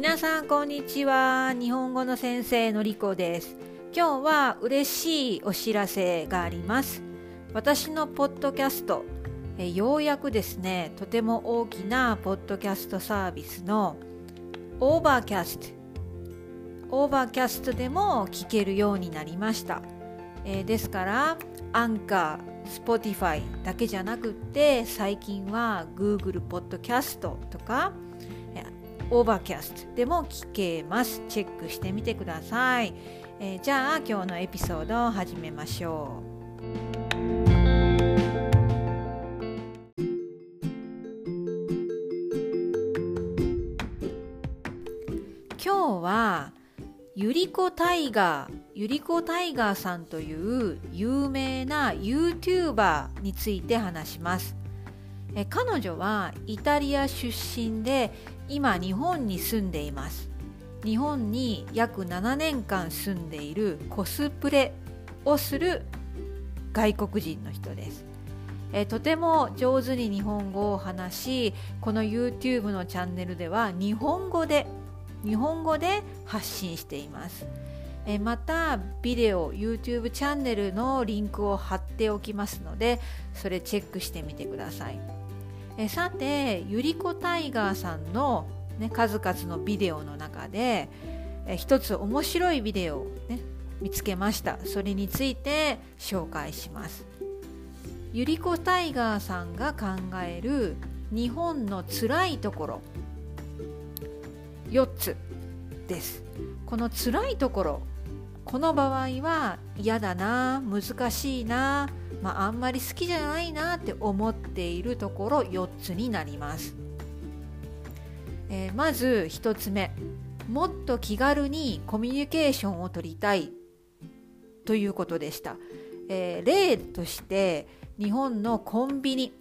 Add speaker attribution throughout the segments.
Speaker 1: 皆さんこんにちは。日本語の先生のりこです。今日は嬉しいお知らせがあります。私のポッドキャストえようやくですねとても大きなポッドキャストサービスのオーバーキャストオーバーキャストでも聞けるようになりました、え、ですからアンカー Spotify だけじゃなくって最近は Google ポッドキャストとかオーバーキャストでも聞けます。チェックしてみてください。えー、じゃあ今日のエピソードを始めましょう。今日はゆりこタイガーゆりこタイガーさんという有名な YouTuber について話します。え彼女はイタリア出身で今日本に住んでいます。日本に約7年間住んでいるコスプレをする外国人の人です。えとても上手に日本語を話しこの YouTube のチャンネルでは日本語で日本語で発信しています。えまたビデオ YouTube チャンネルのリンクを貼っておきますのでそれチェックしてみてください。えさてゆりこタイガーさんの、ね、数々のビデオの中でえ一つ面白いビデオを、ね、見つけました。それについて紹介します。ゆりこタイガーさんが考える日本の辛いところ。4つです。この辛いところ。この場合は嫌だな難しいなまあ、あんまり好きじゃないなって思っているところ4つになります、えー、まず1つ目。もっと気軽にコミュニケーションを取りたい。ということでした、えー、例として日本のコンビニ。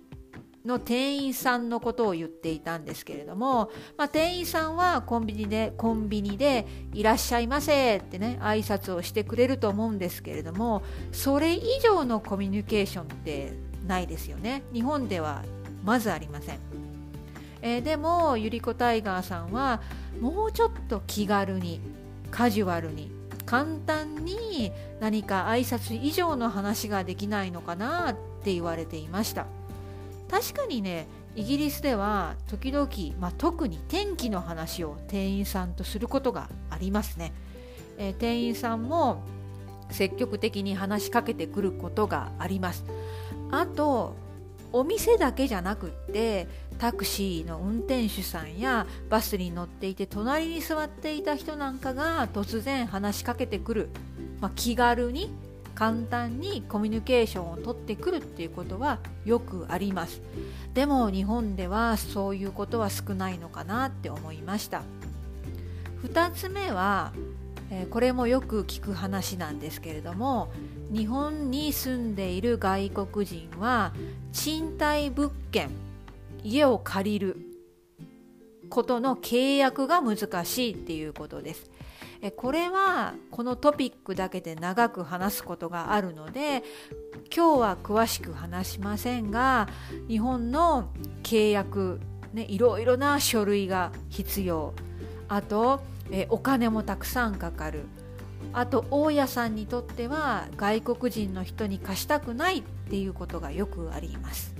Speaker 1: の店員さんのことを言っていたんですけれども、まあ、店員さんはコンビニでコンビニでいらっしゃいませってね挨拶をしてくれると思うんですけれどもそれ以上のコミュニケーションってないですよね。日本ではまずありません、えー、でもゆりこタイガーさんはもうちょっと気軽にカジュアルに簡単に何か挨拶以上の話ができないのかなって言われていました。確かにねイギリスでは時々、まあ、特に天気の話を店員さんとすることがありますね、えー、店員さんも積極的に話しかけてくることがあります。あとお店だけじゃなくってタクシーの運転手さんやバスに乗っていて隣に座っていた人なんかが突然話しかけてくる、まあ、気軽に簡単にコミュニケーションを取ってくるっていうことはよくあります。でも日本ではそういうことは少ないのかなって思いました。2つ目はこれもよく聞く話なんですけれども日本に住んでいる外国人は賃貸物件家を借りることの契約が難しいっていうことです。これはこのトピックだけで長く話すことがあるので今日は詳しく話しませんが日本の契約、ね、いろいろな書類が必要。あとえお金もたくさんかかる。あと大家さんにとっては外国人の人に貸したくないっていうことがよくあります。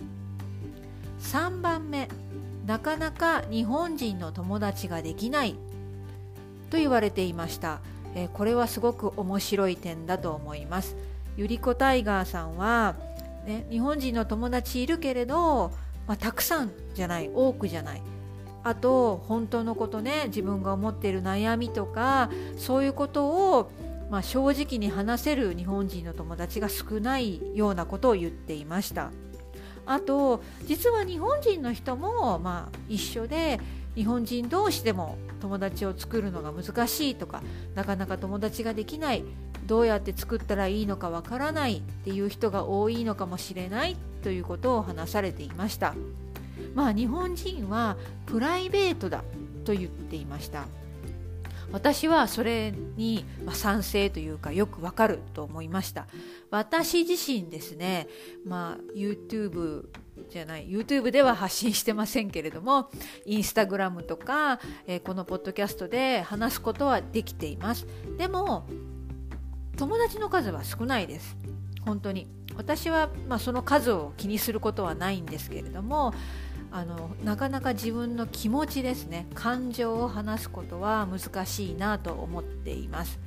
Speaker 1: 3番目なかなか日本人の友達ができない。と言われていました、えー、これはすごく面白い点だと思います。ゆりこタイガーさんは、ね、日本人の友達いるけれど、まあ、たくさんじゃない多くじゃない。あと本当のことね自分が思っている悩みとかそういうことを、まあ、正直に話せる日本人の友達が少ないようなことを言っていました。あと実は日本人の人も、まあ、一緒で日本人同士でも友達を作るのが難しいとかなかなか友達ができないどうやって作ったらいいのかわからないっていう人が多いのかもしれないということを話されていました。まあ日本人はプライベートだと言っていました。私はそれに賛成というかよくわかると思いました。私自身ですね、まあ、YouTube じゃない YouTube では発信してませんけれどもインスタグラムとか、えー、このポッドキャストで話すことはできています。でも友達の数は少ないです。本当に。私は、まあ、その数を気にすることはないんですけれどもあのなかなか自分の気持ちですね感情を話すことは難しいなと思っています。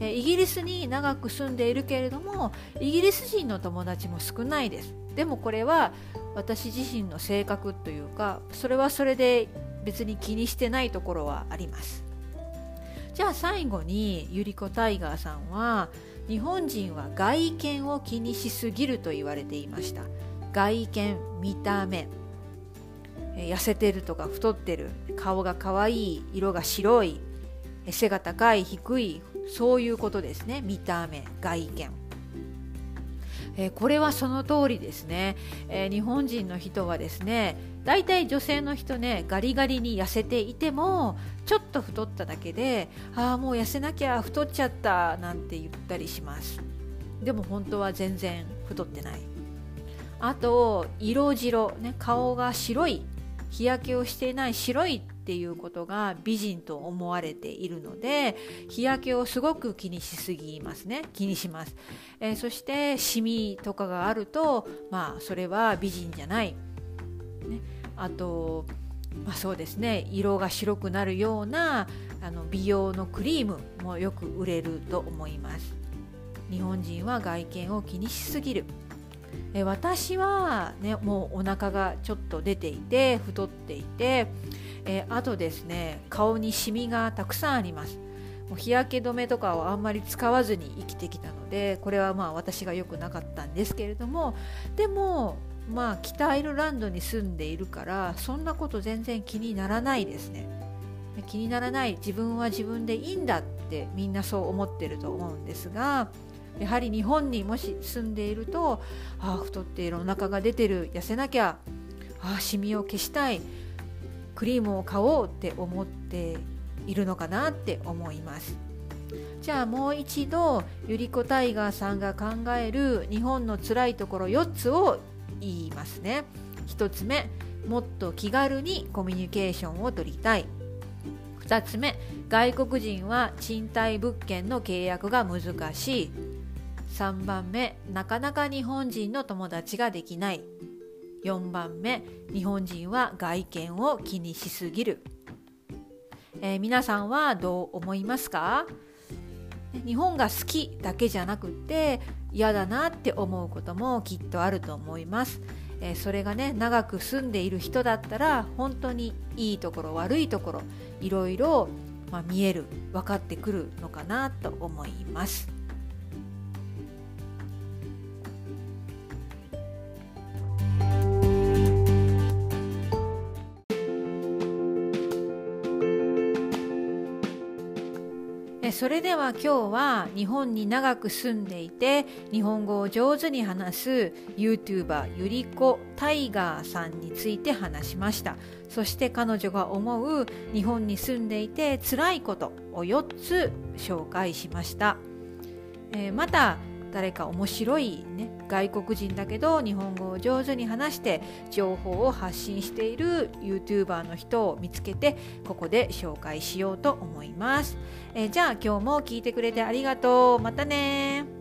Speaker 1: イギリスに長く住んでいるけれどもイギリス人の友達も少ないです。でもこれは私自身の性格というかそれはそれで別に気にしてないところはあります。じゃあ最後にゆりこタイガーさんは日本人は外見を気にしすぎると言われていました。外見見た目。痩せてるとか太ってる顔が可愛い色が白い背が高い低いそういうことですね。見た目外見。えこれはその通りですね、えー、日本人の人はですね大体女性の人ねガリガリに痩せていてもちょっと太っただけでああもう痩せなきゃ太っちゃったなんて言ったりします。でも本当は全然太ってない。あと色白ね顔が白い日焼けをしていない白いっていうことが美人と思われているので日焼けをすごく気にしすぎますね。気にします、えー、そしてシミとかがあるとまあそれは美人じゃない、ね、あとまあ、そうですね。色が白くなるようなあの美容のクリームもよく売れると思います。日本人は外見を気にしすぎる。え私は、ね、もうお腹がちょっと出ていて太っていて、えあとですね顔にシミがたくさんあります。もう日焼け止めとかをあんまり使わずに生きてきたのでこれはまあ私が良くなかったんですけれどもでもまあ北アイルランドに住んでいるからそんなこと全然気にならないですね。気にならない。自分は自分でいいんだってみんなそう思ってると思うんですがやはり日本にもし住んでいるとああ太っているお腹が出てる痩せなきゃああシミを消したいクリームを買おうって思っているのかなって思います。じゃあもう一度ゆりこタイガーさんが考える日本の辛いところ4つを言いますね。1つ目もっと気軽にコミュニケーションを取りたい。2つ目外国人は賃貸物件の契約が難しい。3番目なかなか日本人の友達ができない。4番目日本人は外見を気にしすぎる、えー、皆さんはどう思いますか？日本が好きだけじゃなくて嫌だなって思うこともきっとあると思います、えー、それがね長く住んでいる人だったら本当にいいところ悪いところいろいろ、まあ、見える分かってくるのかなと思います。それでは今日は日本に長く住んでいて日本語を上手に話す YouTuber ゆりこタイガーさんについて話しました。そして彼女が思う日本に住んでいて辛いことを4つ紹介しました、えー、また誰か面白い、ね、外国人だけど日本語を上手に話して情報を発信している YouTuber の人を見つけてここで紹介しようと思います、え、じゃあ今日も聞いてくれてありがとう。またね